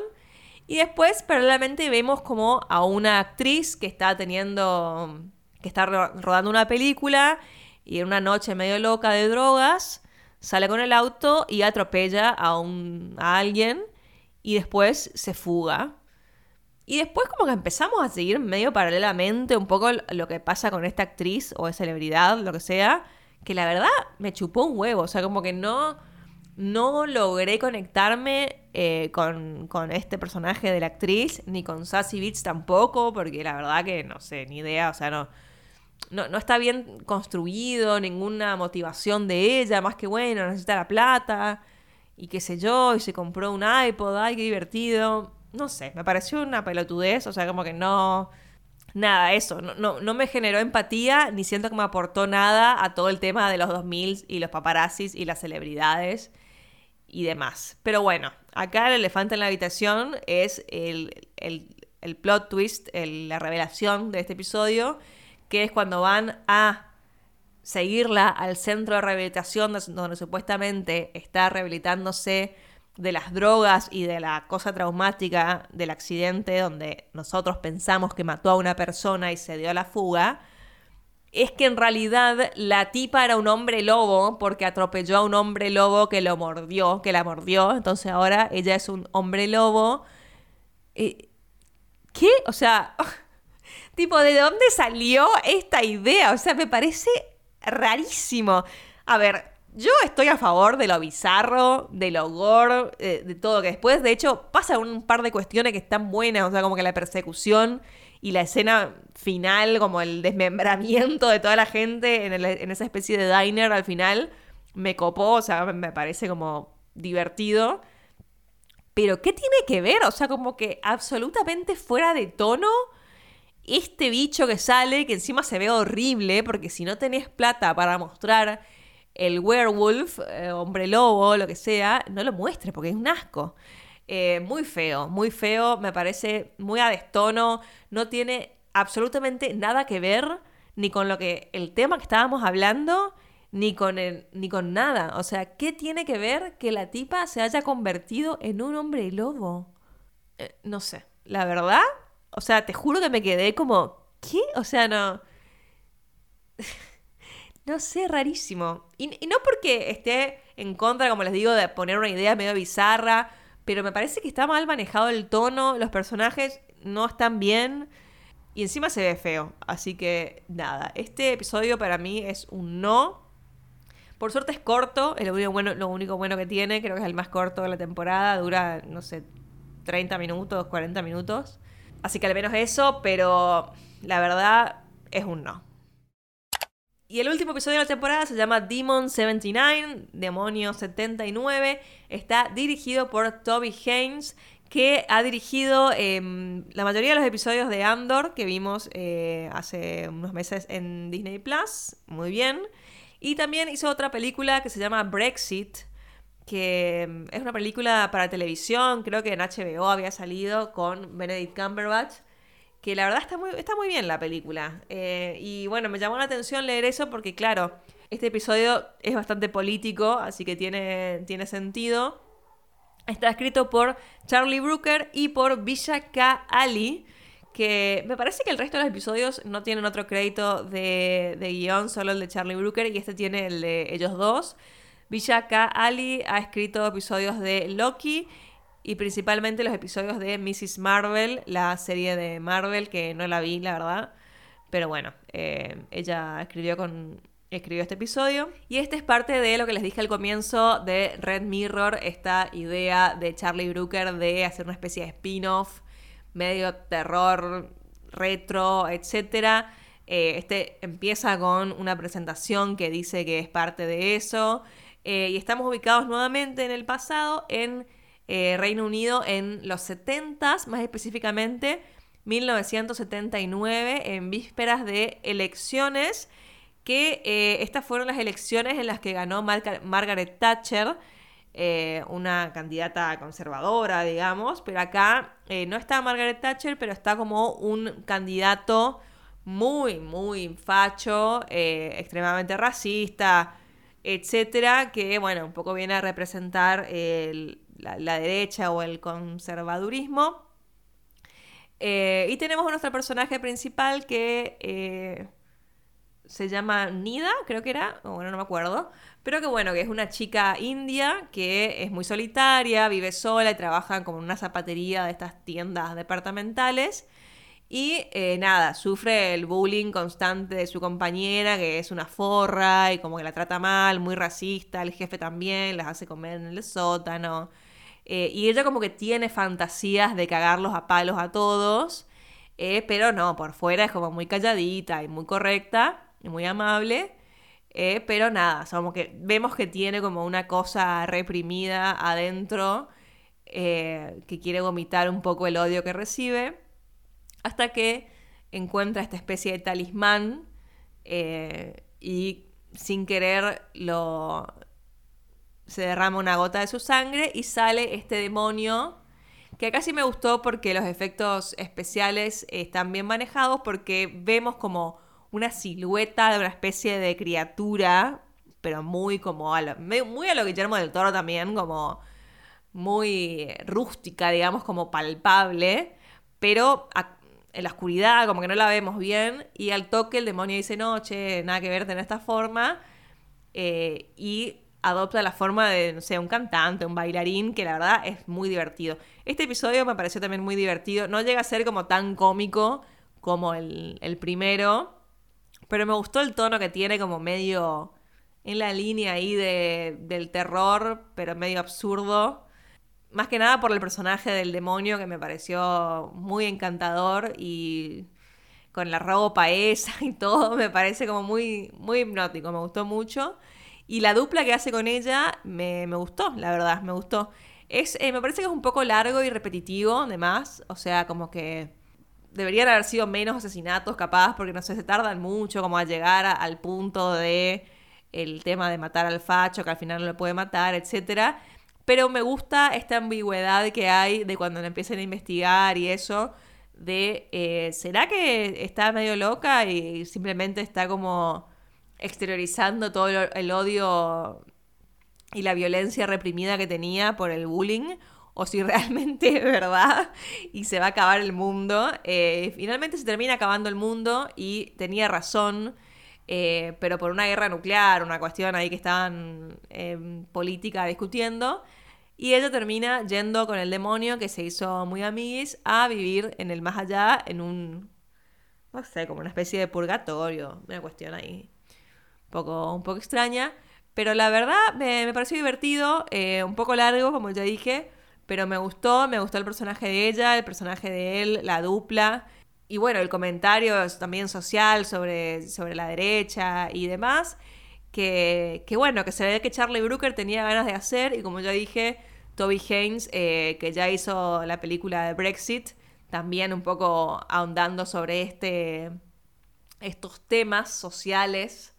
Y después, paralelamente, vemos como a una actriz que está teniendo, que está ro- rodando una película y en una noche medio loca de drogas, sale con el auto y atropella a, un, a alguien y después se fuga. Y después como que empezamos a seguir medio paralelamente un poco lo que pasa con esta actriz o celebridad, lo que sea, que la verdad me chupó un huevo, o sea, como que no, no logré conectarme eh, con, con este personaje de la actriz, ni con Sassy Beats tampoco, porque la verdad que no sé, ni idea, o sea, no, no, no está bien construido, ninguna motivación de ella, más que bueno, necesita la plata, y qué sé yo, y se compró un iPod, ay, qué divertido. No sé, me pareció una pelotudez, o sea, como que no... Nada, eso, no, no, no me generó empatía, ni siento que me aportó nada a todo el tema de los 2000 y los paparazzis y las celebridades y demás. Pero bueno, acá el elefante en la habitación es el, el- el plot twist, la revelación de este episodio, que es cuando van a seguirla al centro de rehabilitación donde supuestamente está rehabilitándose de las drogas y de la cosa traumática del accidente donde nosotros pensamos que mató a una persona y se dio la fuga, es que en realidad la tipa era un hombre lobo porque atropelló a un hombre lobo que lo mordió, que la mordió, entonces ahora ella es un hombre lobo. Eh, ¿Qué? O sea, tipo, ¿de dónde salió esta idea? O sea, me parece rarísimo. A ver, yo estoy a favor de lo bizarro, de lo gore, eh, de todo que después, de hecho, pasa un par de cuestiones que están buenas, o sea, como que la persecución y la escena final, como el desmembramiento de toda la gente en, en esa especie de diner al final, me copó, o sea, me parece como divertido. Pero ¿qué tiene que ver? O sea, como que absolutamente fuera de tono este bicho que sale, que encima se ve horrible, porque si no tenés plata para mostrar el werewolf, eh, hombre lobo, lo que sea, no lo muestres porque es un asco. Eh, muy feo, muy feo, me parece muy a destono, no tiene absolutamente nada que ver ni con lo que el tema que estábamos hablando, ni con el, ni con nada. O sea, ¿qué tiene que ver que la tipa se haya convertido en un hombre lobo? Eh, no sé, la verdad, o sea, te juro que me quedé como, ¿qué? O sea, no. no sé, rarísimo. Y, no porque esté en contra, como les digo, de poner una idea medio bizarra, pero me parece que está mal manejado el tono, los personajes no están bien y encima se ve feo. Así que nada, este episodio para mí es un no. Por suerte es corto, es lo único bueno, lo único bueno que tiene, creo que es el más corto de la temporada, dura, no sé, 30 minutos, 40 minutos. Así que al menos eso, pero la verdad es un no. Y el último episodio de la temporada se llama Demon 79, Demonio 79. Está dirigido por Toby Haynes, que ha dirigido em, la mayoría de los episodios de Andor que vimos eh, hace unos meses en Disney Plus. Muy bien. Y también hizo otra película que se llama Brexit, que mm, es una película para televisión, creo que en HBO había salido con Benedict Cumberbatch, que la verdad está muy, está muy bien la película. Eh, y bueno, me llamó la atención leer eso porque claro, este episodio es bastante político, así que tiene, tiene sentido. Está escrito por Charlie Brooker y por Villa K. Ali, que me parece que el resto de los episodios no tienen otro crédito de, de guion, solo el de Charlie Brooker y este tiene el de ellos dos. Villaka Ali ha escrito episodios de Loki y principalmente los episodios de Mrs. Marvel, la serie de Marvel que no la vi, la verdad. Pero bueno, eh, ella escribió con escribió este episodio. Y este es parte de lo que les dije al comienzo de Red Mirror, esta idea de Charlie Brooker de hacer una especie de spin-off, medio terror, retro, etc. Eh, este empieza con una presentación que dice que es parte de eso. Eh, y estamos ubicados nuevamente en el pasado, en eh, Reino Unido, en los 70 más específicamente 1979, en vísperas de elecciones, que eh, estas fueron las elecciones en las que ganó Margaret Thatcher, una candidata conservadora, digamos, pero acá no está Margaret Thatcher, pero está como un candidato muy, muy facho, extremadamente racista, etcétera, que bueno, un poco viene a representar la, derecha o el conservadurismo. Eh, y tenemos a nuestro personaje principal que eh, se llama Nida, creo que era, bueno, no me acuerdo, pero que bueno, que es una chica india que es muy solitaria, vive sola y trabaja como en una zapatería de estas tiendas departamentales. Y eh, nada, sufre el bullying constante de su compañera, que es una forra y como que la trata mal, muy racista. El jefe también las hace comer en el sótano. Eh, y ella como que tiene fantasías de cagarlos a palos a todos. Eh, pero no, por fuera es como muy calladita y muy correcta y muy amable. pero nada, como que vemos que tiene como una cosa reprimida adentro que quiere vomitar un poco el odio que recibe hasta que encuentra esta especie de talismán eh, y sin querer lo se derrama una gota de su sangre y sale este demonio que acá sí me gustó porque los efectos especiales están bien manejados porque vemos como una silueta de una especie de criatura, pero muy como a lo, muy a lo Guillermo del Toro también, como muy rústica, digamos, como palpable, pero en la oscuridad, como que no la vemos bien, y al toque el demonio dice, no, che, nada que ver en esta forma, eh, y adopta la forma de, no sé, un cantante, un bailarín, que la verdad es muy divertido. Este episodio me pareció también muy divertido, no llega a ser como tan cómico como el, el primero, pero me gustó el tono que tiene como medio en la línea ahí de, del terror, pero medio absurdo. Más que nada por el personaje del demonio que me pareció muy encantador y con la ropa esa y todo, me parece como muy, muy hipnótico, me gustó mucho. Y la dupla que hace con ella me, gustó, la verdad, me gustó. Es, eh, me parece que es un poco largo y repetitivo, además, o sea, como que deberían haber sido menos asesinatos, capaz, porque no sé, se tardan mucho como a llegar al punto de el tema de matar al facho, que al final no lo puede matar, etcétera. Pero me gusta esta ambigüedad que hay de cuando le empiezan a investigar y eso, de, eh, ¿será que está medio loca y simplemente está como exteriorizando todo el odio y la violencia reprimida que tenía por el bullying? o si realmente es verdad y se va a acabar el mundo. Eh, finalmente se termina acabando el mundo y tenía razón eh, pero por una guerra nuclear, una cuestión ahí que estaban en política discutiendo. Y ella termina yendo con el demonio que se hizo muy amiguis a vivir en el más allá, en un, no sé, como una especie de purgatorio, una cuestión ahí un poco, un poco extraña. Pero la verdad me, pareció divertido, eh, un poco largo, como ya dije, pero me gustó, me gustó el personaje de ella, el personaje de él, la dupla y bueno, el comentario también social sobre, sobre la derecha y demás, que, bueno, que se ve que Charlie Brooker tenía ganas de hacer y como ya dije, Toby Haynes, eh, que ya hizo la película de Brexit, también un poco ahondando sobre este, estos temas sociales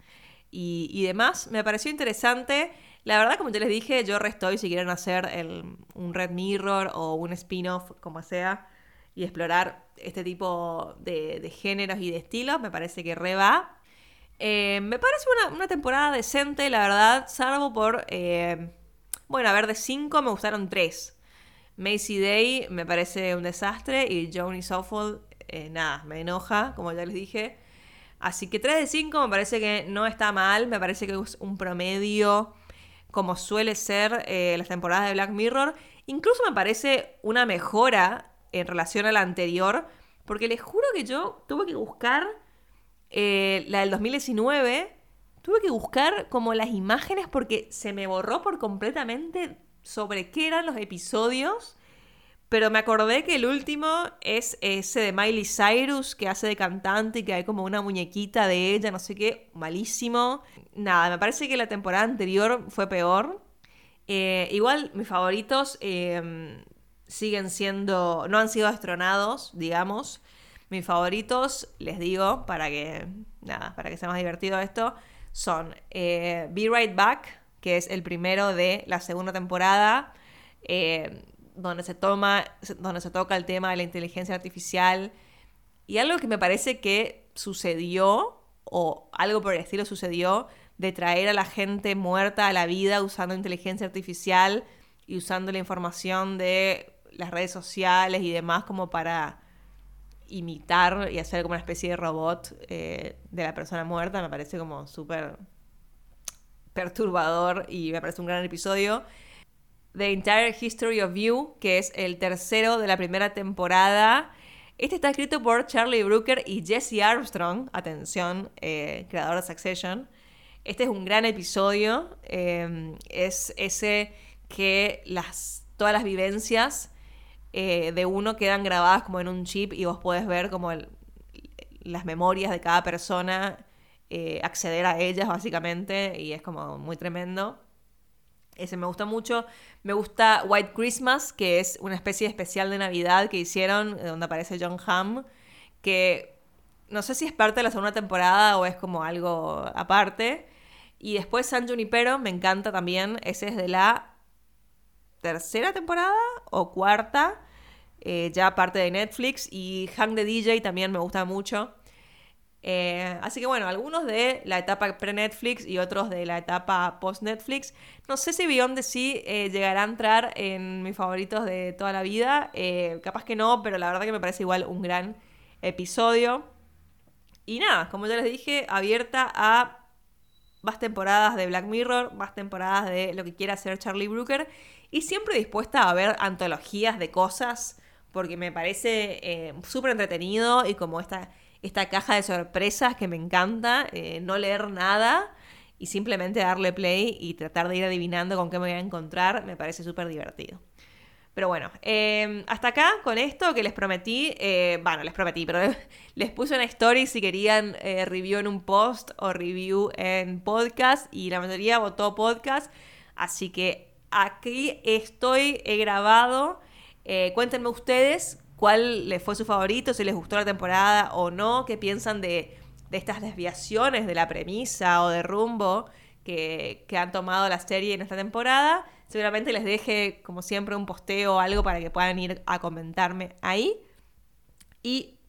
y, demás, me pareció interesante. La verdad, como ya les dije, yo restoy si quieren hacer un Red Mirror o un spin-off, como sea, y explorar este tipo de, géneros y de estilos, me parece que re va. Eh, me parece una, temporada decente, la verdad, salvo por... Eh, bueno, a ver, de 5 me gustaron 3. Macy Day me parece un desastre y Joni Soffel, eh, nada, me enoja, como ya les dije. Así que 3 de 5 me parece que no está mal, me parece que es un promedio como suele ser las temporadas de Black Mirror. Incluso me parece una mejora en relación a la anterior, porque les juro que yo tuve que buscar eh, la del 2019, tuve que buscar como las imágenes porque se me borró por completamente sobre qué eran los episodios. Pero me acordé que el último es ese de Miley Cyrus, que hace de cantante y que hay como una muñequita de ella, no sé qué, malísimo. Nada, me parece que la temporada anterior fue peor. Eh, igual, mis favoritos, eh, siguen siendo, no han sido destronados, digamos. Mis favoritos, les digo, para que, nada, para que sea más divertido esto, son eh, Be Right Back, que es el primero de la segunda temporada, eh, donde, se toma, donde se toca el tema de la inteligencia artificial. Y algo que me parece que sucedió, o algo por el estilo sucedió, de traer a la gente muerta a la vida usando inteligencia artificial y usando la información de las redes sociales y demás como para imitar y hacer como una especie de robot eh, de la persona muerta, me parece como súper perturbador y me parece un gran episodio. The Entire History of You, que es el tercero de la primera temporada. Este está escrito por Charlie Brooker y Jesse Armstrong, atención, eh, creador de Succession. Este es un gran episodio, eh, es ese que las, todas las vivencias eh, de uno quedan grabadas como en un chip y vos podés ver como las memorias de cada persona, eh, acceder a ellas básicamente y es como muy tremendo. Ese me gusta mucho. Me gusta White Christmas, que es una especie de especial de Navidad que hicieron, eh, donde aparece John Hamm, que no sé si es parte de la segunda temporada o es como algo aparte. Y después San Junipero, me encanta también. Ese es de la tercera temporada o cuarta, eh, ya parte de Netflix. Y Hang the DJ también me gusta mucho. Eh, así que bueno, algunos de la etapa pre-Netflix y otros de la etapa post-Netflix. No sé si Beyond the Sea eh, llegará a entrar en mis favoritos de toda la vida. Capaz que no, pero la verdad que me parece igual un gran episodio. Y nada, como ya les dije, abierta a más temporadas de Black Mirror, más temporadas de lo que quiera hacer Charlie Brooker. Y siempre dispuesta a ver antologías de cosas, porque me parece súper entretenido y como esta esta caja de sorpresas que me encanta, eh, no leer nada y simplemente darle play y tratar de ir adivinando con qué me voy a encontrar, me parece súper divertido. Pero bueno, em, hasta acá con esto que les prometí, eh, bueno, les prometí, pero les puse una story si querían eh, review en un post o review en podcast y la mayoría votó podcast, así que aquí estoy, he grabado. Cuéntenme ustedes cuál les fue su favorito, si les gustó la temporada o no, qué piensan de, estas desviaciones de la premisa o de rumbo que, han tomado la serie en esta temporada. Seguramente les deje, como siempre, un posteo o algo para que puedan ir a comentarme ahí. Y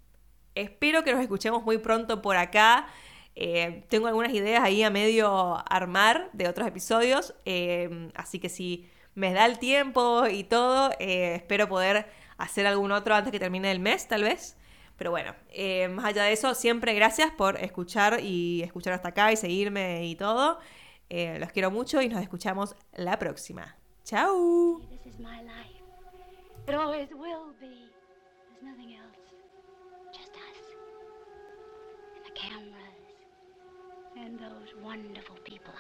espero que nos escuchemos muy pronto por acá. Eh, tengo algunas ideas ahí a medio armar de otros episodios. Eh, así que si me da el tiempo y todo, eh, espero poder hacer algún otro antes que termine el mes, tal vez. Pero bueno, eh, más allá de eso, siempre gracias por escuchar y escuchar hasta acá y seguirme y todo. Eh, los quiero mucho y nos escuchamos la próxima. ¡Chao! And those wonderful people